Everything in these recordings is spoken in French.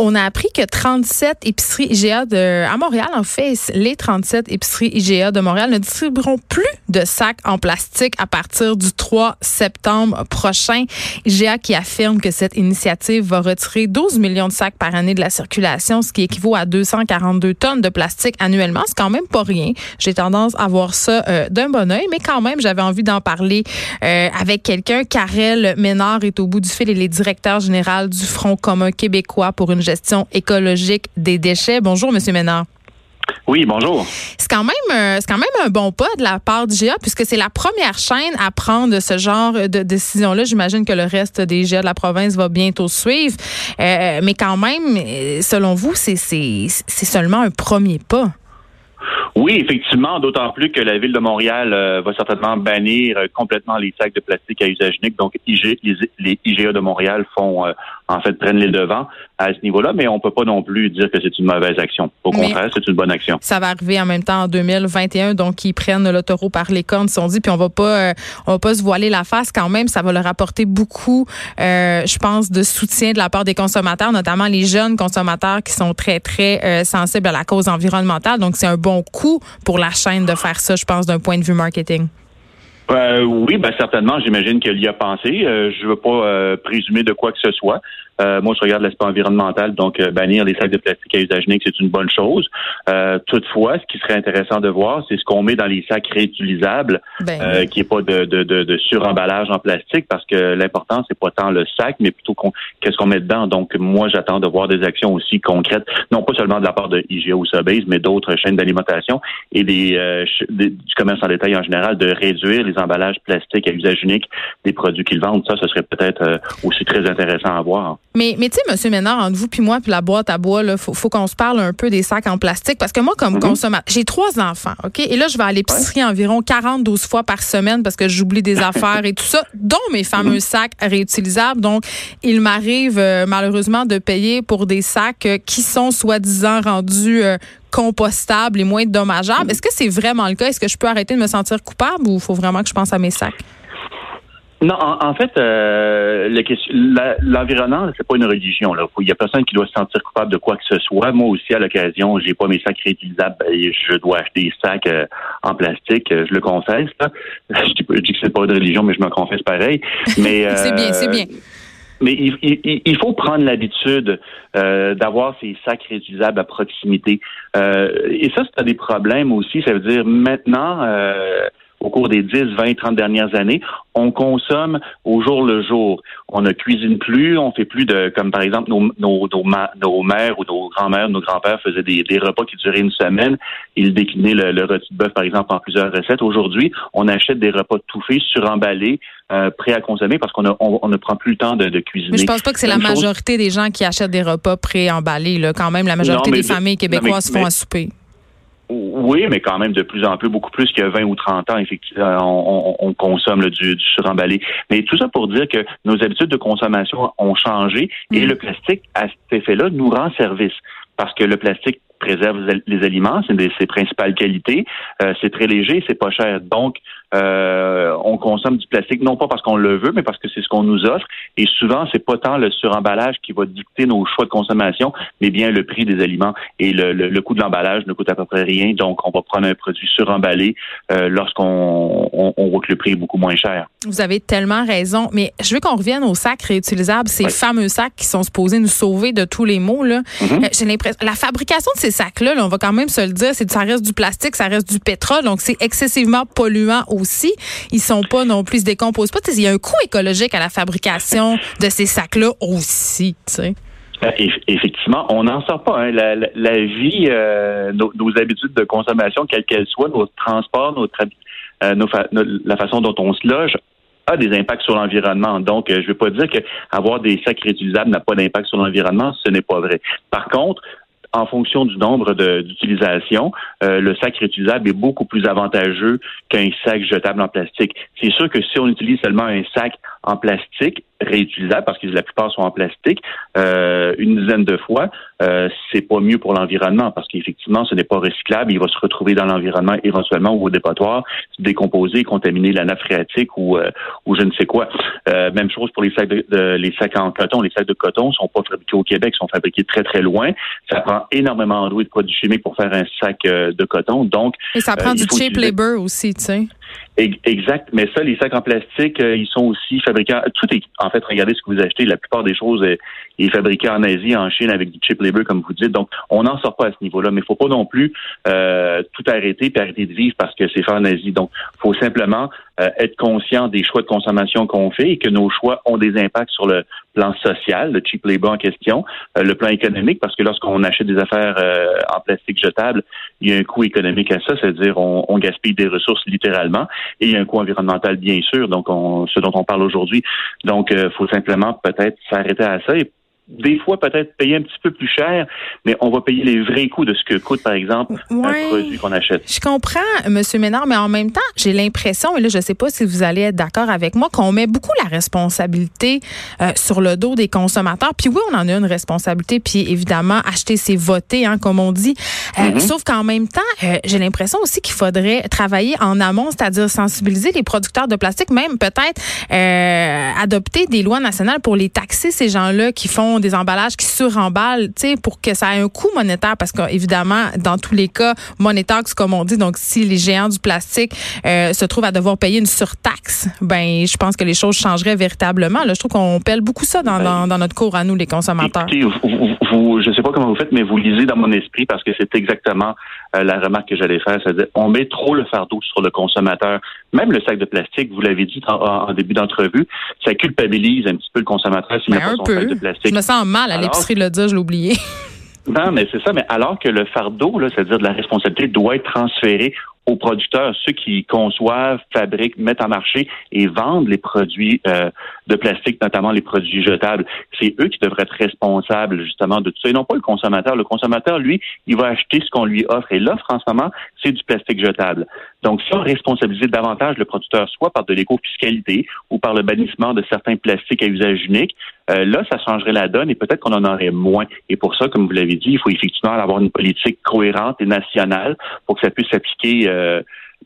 On a appris que 37 épiceries IGA de, à Montréal, en fait, les 37 épiceries IGA de Montréal ne distribueront plus de sacs en plastique à partir du 3 septembre prochain. IGA qui affirme que cette initiative va retirer 12 millions de sacs par année de la circulation, ce qui équivaut à 242 tonnes de plastique annuellement. C'est quand même pas rien. J'ai tendance à voir ça euh, d'un bon oeil, mais quand même, j'avais envie d'en parler euh, avec quelqu'un. Karel Ménard est au bout du fil et est directeur général du Front commun québécois pour une gestion écologique des déchets. Bonjour, Monsieur Ménard. Oui, bonjour. C'est quand même euh, c'est quand même un bon pas de la part du GA puisque c'est la première chaîne à prendre ce genre de décision là. J'imagine que le reste des GA de la province va bientôt suivre, euh, mais quand même, selon vous, c'est c'est seulement un premier pas. Oui, effectivement, d'autant plus que la ville de Montréal euh, va certainement bannir complètement les sacs de plastique à usage unique. Donc, IG, les, IGA de Montréal font en fait prennent les devants à ce niveau-là, mais on peut pas non plus dire que c'est une mauvaise action. Au contraire, c'est une bonne action. Ça va arriver en même temps en 2021, donc ils prennent le taureau par les cornes, si on dit, puis on va pas, euh, on va pas se voiler la face quand même. Ça va leur apporter beaucoup, euh, je pense, de soutien de la part des consommateurs, notamment les jeunes consommateurs qui sont très très euh, sensibles à la cause environnementale. Donc c'est un bon coup pour la chaîne de faire ça, je pense, d'un point de vue marketing. Euh, oui, ben certainement, j'imagine qu'elle y a pensé. Euh, je veux pas euh, présumer de quoi que ce soit. Euh, moi, je regarde l'aspect environnemental, donc bannir les sacs de plastique à usage unique, c'est une bonne chose. toutefois, ce qui serait intéressant de voir, c'est ce qu'on met dans les sacs réutilisables, ben qui est pas de, de, de, de suremballage en plastique, parce que l'important, c'est pas tant le sac, mais plutôt qu'est-ce qu'on met dedans. Donc, moi, j'attends de voir des actions aussi concrètes, non pas seulement de la part de IGA ou Sobeys, mais d'autres chaînes d'alimentation et des, du commerce en détail en général, de réduire les emballages plastiques à usage unique des produits qu'ils vendent. Ça, ce serait peut-être euh, aussi très intéressant à voir. Mais, mais tu sais, Monsieur Ménard, entre vous puis moi, puis la boîte à bois, il faut, qu'on se parle un peu des sacs en plastique. Parce que moi, comme mm-hmm. consommateur, j'ai trois enfants, OK? Et là, je vais à l'épicerie environ 40-12 fois par semaine parce que j'oublie des affaires et tout ça, dont mes fameux mm-hmm. sacs réutilisables. Donc, il m'arrive euh, malheureusement de payer pour des sacs euh, qui sont soi-disant rendus compostable et moins dommageable. Est-ce que c'est vraiment le cas? Est-ce que je peux arrêter de me sentir coupable ou il faut vraiment que je pense à mes sacs? Non, en, fait, euh, l'environnement, c'est pas une religion. Là. Il y a personne qui doit se sentir coupable de quoi que ce soit. Moi aussi, à l'occasion, j'ai pas mes sacs réutilisables et je dois acheter des sacs euh, en plastique. Je le confesse. Je, dis, dis que c'est pas une religion, mais je me confesse pareil. Mais c'est bien, c'est bien. Euh, mais il, faut prendre l'habitude euh, d'avoir ces sacs réutilisables à proximité. Euh, et ça, c'est des problèmes aussi. Ça veut dire maintenant, euh, au cours des 10, 20, 30 dernières années, on consomme au jour le jour. On ne cuisine plus, on fait plus de, comme par exemple nos, nos, nos, mères ou nos grands-mères, nos grands-pères faisaient des, des, repas qui duraient une semaine. Ils déclinaient le, le rôti de bœuf, par exemple, en plusieurs recettes. Aujourd'hui, on achète des repas touffés, suremballés, euh, prêts à consommer parce qu'on on, ne prend plus le temps de, de cuisiner. Mais je pense pas que c'est la majorité des gens qui achètent des repas pré-emballés. Là. Quand même, la majorité des familles québécoises font à souper. Oui, mais quand même de plus en plus, beaucoup plus que 20 ou 30 ans, effectivement, on, on, consomme du, du suremballé. Mais tout ça pour dire que nos habitudes de consommation ont changé et mm. le plastique, à cet effet-là, nous rend service. Parce que le plastique préserve les aliments, c'est de ses principales qualités. Euh, c'est très léger, c'est pas cher. Donc, euh, on consomme du plastique non pas parce qu'on le veut, mais parce que c'est ce qu'on nous offre. Et souvent, c'est pas tant le suremballage qui va dicter nos choix de consommation, mais bien le prix des aliments. Et le, le, coût de l'emballage ne coûte à peu près rien. Donc, on va prendre un produit suremballé euh, lorsqu'on on, on voit que le prix est beaucoup moins cher. Vous avez tellement raison. Mais je veux qu'on revienne aux sacs réutilisables, ces fameux sacs qui sont supposés nous sauver de tous les maux. Là. Mm-hmm. Euh, j'ai l'impression, la fabrication de ces sacs-là, on va quand même se le dire, c'est ça reste du plastique, ça reste du pétrole, donc c'est excessivement polluant aussi. Ils sont pas non plus, ils se décomposent pas. Il y a un coût écologique à la fabrication de ces sacs-là aussi. Euh, effectivement, on n'en sort pas. Hein. La, vie, euh, nos, habitudes de consommation, quelles qu'elles soient, nos transports, notre, euh, la façon dont on se loge, a des impacts sur l'environnement. Donc, je ne vais pas dire que avoir des sacs réutilisables n'a pas d'impact sur l'environnement, ce n'est pas vrai. Par contre, en fonction du nombre d'utilisations, euh, le sac réutilisable est beaucoup plus avantageux qu'un sac jetable en plastique. C'est sûr que si on utilise seulement un sac en plastique, réutilisables parce que la plupart sont en plastique euh, une dizaine de fois, euh, c'est pas mieux pour l'environnement parce qu'effectivement, ce n'est pas recyclable. Il va se retrouver dans l'environnement éventuellement ou au dépotoir, se décomposer, contaminer la nappe phréatique ou, euh, ou je ne sais quoi. Euh, même chose pour les sacs de, les sacs en coton. Les sacs de coton sont pas fabriqués au Québec, sont fabriqués très très loin. Ça prend énormément d'eau et de produits chimiques pour faire un sac euh, de coton. Donc et ça prend du cheap labor aussi, tu sais. Exact. Mais ça, les sacs en plastique, euh, ils sont aussi fabriqués. Tout est, en fait, regardez ce que vous achetez. La plupart des choses est, est fabriquée en Asie, en Chine, avec du cheap labor, comme vous dites. Donc, on n'en sort pas à ce niveau-là. Mais il faut pas non plus euh, tout arrêter et arrêter de vivre parce que c'est fait en Asie. Donc, faut simplement euh, être conscient des choix de consommation qu'on fait et que nos choix ont des impacts sur le plan social, le cheap labor en question, euh, le plan économique, parce que lorsqu'on achète des affaires euh, en plastique jetable, il y a un coût économique à ça, c'est-à-dire on, on, gaspille des ressources littéralement, et il y a un coût environnemental bien sûr, donc on, ce dont on parle aujourd'hui. Donc, il faut simplement peut-être s'arrêter à ça et des fois peut-être payer un petit peu plus cher, mais on va payer les vrais coûts de ce que coûte, par exemple, un produit qu'on achète. Je comprends, M. Ménard, mais en même temps, j'ai l'impression, et là, je ne sais pas si vous allez être d'accord avec moi, qu'on met beaucoup la responsabilité euh, sur le dos des consommateurs. Puis oui, on en a une responsabilité, puis évidemment, acheter, c'est voter, hein, comme on dit. Euh, mm-hmm. Sauf qu'en même temps, euh, j'ai l'impression aussi qu'il faudrait travailler en amont, c'est-à-dire sensibiliser les producteurs de plastique, même peut-être adopter des lois nationales pour les taxer, ces gens-là qui font des emballages qui suremballent, tu sais, pour que ça ait un coût monétaire, parce qu'évidemment, dans tous les cas, monétaire, comme on dit, donc si les géants du plastique euh, se trouvent à devoir payer une surtaxe, ben, je pense que les choses changeraient véritablement. Là, je trouve qu'on pèle beaucoup ça dans, dans, dans, notre cours à nous, les consommateurs. Écoutez, vous, vous, je sais pas comment vous faites, mais vous lisez dans mon esprit parce que c'est exactement euh, la remarque que j'allais faire. C'est-à-dire, on met trop le fardeau sur le consommateur. Même le sac de plastique, vous l'avez dit en, début d'entrevue, ça culpabilise un petit peu le consommateur s'il n'a ben, pas son sac de plastique sens mal à l'épicerie de le dire, je l'ai oublié. Non, mais c'est ça. Mais alors que le fardeau, c'est-à-dire de la responsabilité, doit être transféré aux producteurs, ceux qui conçoivent, fabriquent, mettent en marché et vendent les produits euh, de plastique, notamment les produits jetables. C'est eux qui devraient être responsables justement de tout ça et non pas le consommateur. Le consommateur, lui, il va acheter ce qu'on lui offre et l'offre en ce moment, c'est du plastique jetable. Donc, si on responsabilisait davantage le producteur, soit par de l'éco-fiscalité ou par le bannissement de certains plastiques à usage unique, euh, là, ça changerait la donne et peut-être qu'on en aurait moins. Et pour ça, comme vous l'avez dit, il faut effectivement avoir une politique cohérente et nationale pour que ça puisse s'appliquer euh,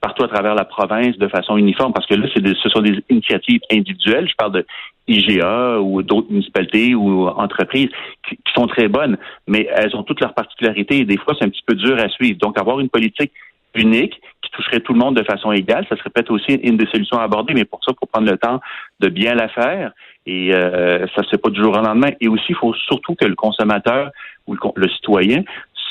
partout à travers la province de façon uniforme, parce que là, ce sont des initiatives individuelles. Je parle de IGA ou d'autres municipalités ou entreprises qui, sont très bonnes, mais elles ont toutes leurs particularités et des fois, c'est un petit peu dur à suivre. Donc, avoir une politique unique qui toucherait tout le monde de façon égale, ça serait peut-être aussi une des solutions à aborder, mais pour ça, il faut prendre le temps de bien la faire et euh, ça se fait pas du jour au lendemain. Et aussi, il faut surtout que le consommateur ou le, citoyen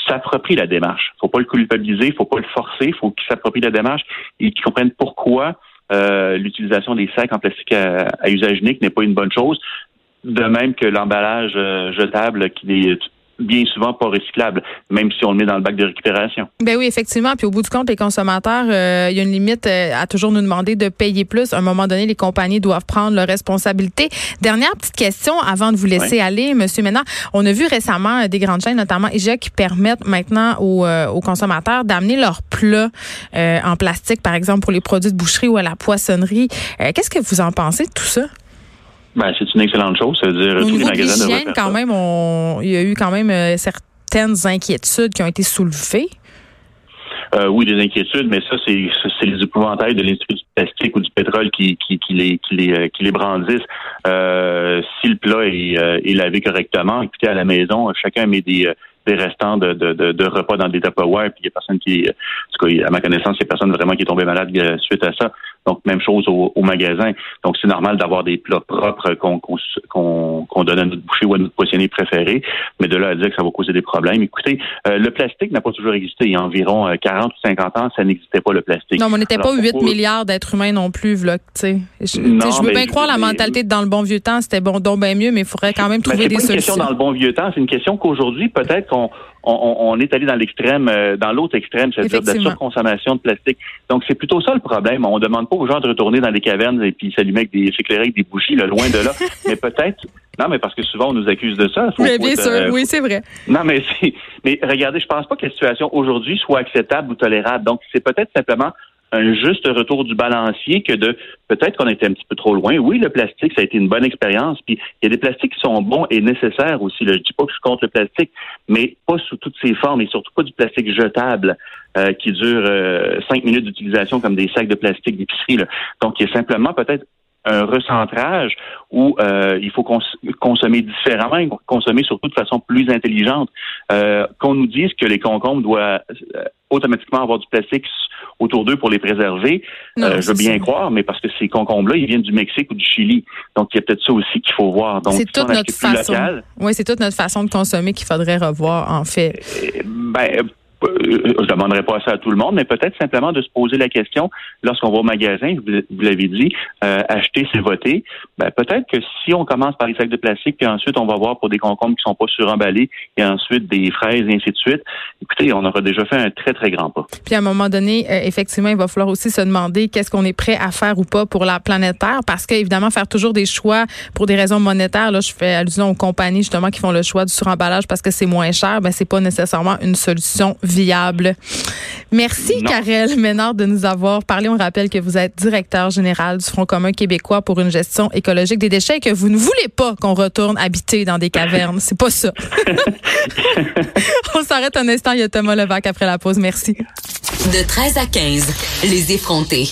s'approprie la démarche. Faut pas le culpabiliser, il faut pas le forcer, faut qu'il s'approprie la démarche et qu'il comprenne pourquoi euh, l'utilisation des sacs en plastique à, usage unique n'est pas une bonne chose. De même que l'emballage euh, jetable qui est bien souvent pas recyclable, même si on le met dans le bac de récupération. Ben oui, effectivement. Puis au bout du compte, les consommateurs, euh, il y a une limite euh, à toujours nous demander de payer plus. À un moment donné, les compagnies doivent prendre leurs responsabilités. Dernière petite question avant de vous laisser aller, Monsieur Ménard. On a vu récemment euh, des grandes chaînes, notamment IGA, qui permettent maintenant aux, aux consommateurs d'amener leurs plats en plastique, par exemple pour les produits de boucherie ou à la poissonnerie. Qu'est-ce que vous en pensez de tout ça? Ben, c'est une excellente chose. Ça veut dire tous les magasins de quand même, il y a eu quand même euh, certaines inquiétudes qui ont été soulevées. Euh, oui, des inquiétudes, mais ça, c'est, c'est les épouvantails de l'industrie du plastique ou du pétrole qui, qui, qui les, qui, les, euh, qui les brandissent. Euh, si le plat est, est, lavé correctement, écoutez, à la maison, chacun met des, des restants de, de, de, repas dans des Tupperware, puis il y a personne qui, en tout cas, à ma connaissance, il n'y a personne vraiment qui est tombé malade suite à ça. Donc, même chose au, magasin. Donc, c'est normal d'avoir des plats propres qu'on donne à notre boucher ou à notre poissonnier préféré. Mais de là à dire que ça va causer des problèmes. Écoutez, euh, le plastique n'a pas toujours existé. Il y a environ 40 euh, ou 50 ans, ça n'existait pas, le plastique. Non, mais on n'était pas 8 milliards d'êtres humains non plus. Là, je, je veux bien croire la mentalité de dans le bon vieux temps, c'était bon, donc bien mieux, mais il faudrait quand même trouver des solutions. C'est une question dans le bon vieux temps. C'est une question qu'aujourd'hui, peut-être qu'on on, est allé dans l'extrême, euh, dans l'autre extrême, c'est-à-dire de la surconsommation de plastique. Donc, c'est plutôt ça le problème. On demande pas aux gens de retourner dans les cavernes et puis s'allumer avec des, s'éclairer avec des bougies, là, loin de là. mais peut-être, non, mais parce que souvent on nous accuse de ça. oui, bien sûr, euh, oui, c'est vrai. Non, mais mais regardez, je pense pas que la situation aujourd'hui soit acceptable ou tolérable. Donc, c'est peut-être simplement un juste retour du balancier que de peut-être qu'on était un petit peu trop loin. Oui, le plastique, ça a été une bonne expérience. Puis il y a des plastiques qui sont bons et nécessaires aussi. Là. Je dis pas que je contre le plastique, mais pas sous toutes ses formes et surtout pas du plastique jetable euh, qui dure euh, cinq minutes d'utilisation comme des sacs de plastique d'épicerie. Donc, il y a simplement peut-être un recentrage où euh, il faut consommer différemment, consommer surtout de façon plus intelligente. Euh, qu'on nous dise que les concombres doivent euh, automatiquement avoir du plastique autour d'eux pour les préserver, je veux bien croire, mais parce que ces concombres-là, ils viennent du Mexique ou du Chili. Donc, il y a peut-être ça aussi qu'il faut voir. Donc, c'est toute notre façon. oui, c'est toute notre façon de consommer qu'il faudrait revoir, en fait. Ben, euh, je ne demanderai pas ça à tout le monde, mais peut-être simplement de se poser la question lorsqu'on va au magasin, vous, l'avez dit, euh, acheter, c'est voter. Ben, peut-être que si on commence par les sacs de plastique, puis ensuite on va voir pour des concombres qui sont pas suremballés, et ensuite des fraises, et ainsi de suite, écoutez, on aura déjà fait un très, très grand pas. Puis à un moment donné, euh, effectivement, il va falloir aussi se demander qu'est-ce qu'on est prêt à faire ou pas pour la planète Terre, parce qu'évidemment, faire toujours des choix pour des raisons monétaires, là, je fais allusion aux compagnies justement qui font le choix du suremballage parce que c'est moins cher, ben c'est pas nécessairement une solution viable. Merci, Karel Ménard, de nous avoir parlé. On rappelle que vous êtes directeur général du Front commun québécois pour une gestion écologique des déchets et que vous ne voulez pas qu'on retourne habiter dans des cavernes. C'est pas ça. On s'arrête un instant. Il y a Thomas Levac après la pause. Merci. De 13 à 15, les effrontés.